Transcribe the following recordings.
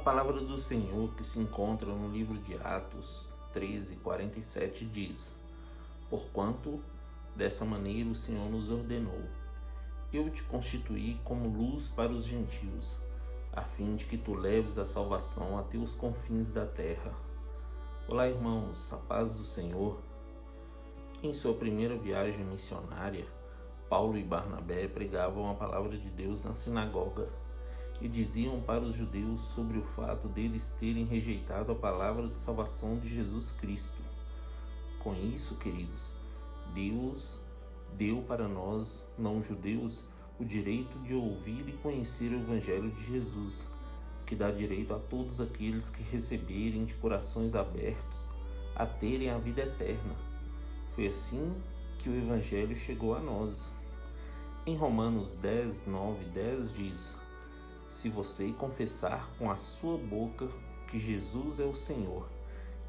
palavra do Senhor que se encontra no livro de Atos 13, 47 diz: Porquanto dessa maneira o Senhor nos ordenou: Eu te constituí como luz para os gentios, a fim de que tu leves a salvação até os confins da terra. Olá, irmãos, a paz do Senhor. Em sua primeira viagem missionária, Paulo e Barnabé pregavam a palavra de Deus na sinagoga e diziam para os judeus sobre o fato deles terem rejeitado a palavra de salvação de Jesus Cristo. Com isso, queridos, Deus deu para nós, não judeus, o direito de ouvir e conhecer o Evangelho de Jesus, que dá direito a todos aqueles que receberem de corações abertos a terem a vida eterna. Foi assim que o Evangelho chegou a nós. Em Romanos 10, 9, 10 diz: Se você confessar com a sua boca que Jesus é o Senhor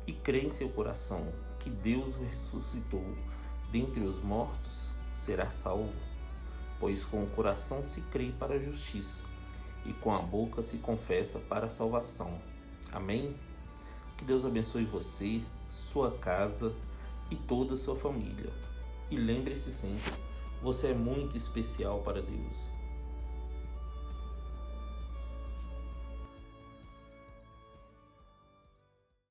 e crer em seu coração que Deus ressuscitou dentre os mortos, será salvo. Pois com o coração se crê para a justiça e com a boca se confessa para a salvação. Amém? Que Deus abençoe você, sua casa e toda a sua família. E lembre-se sempre você é muito especial para Deus.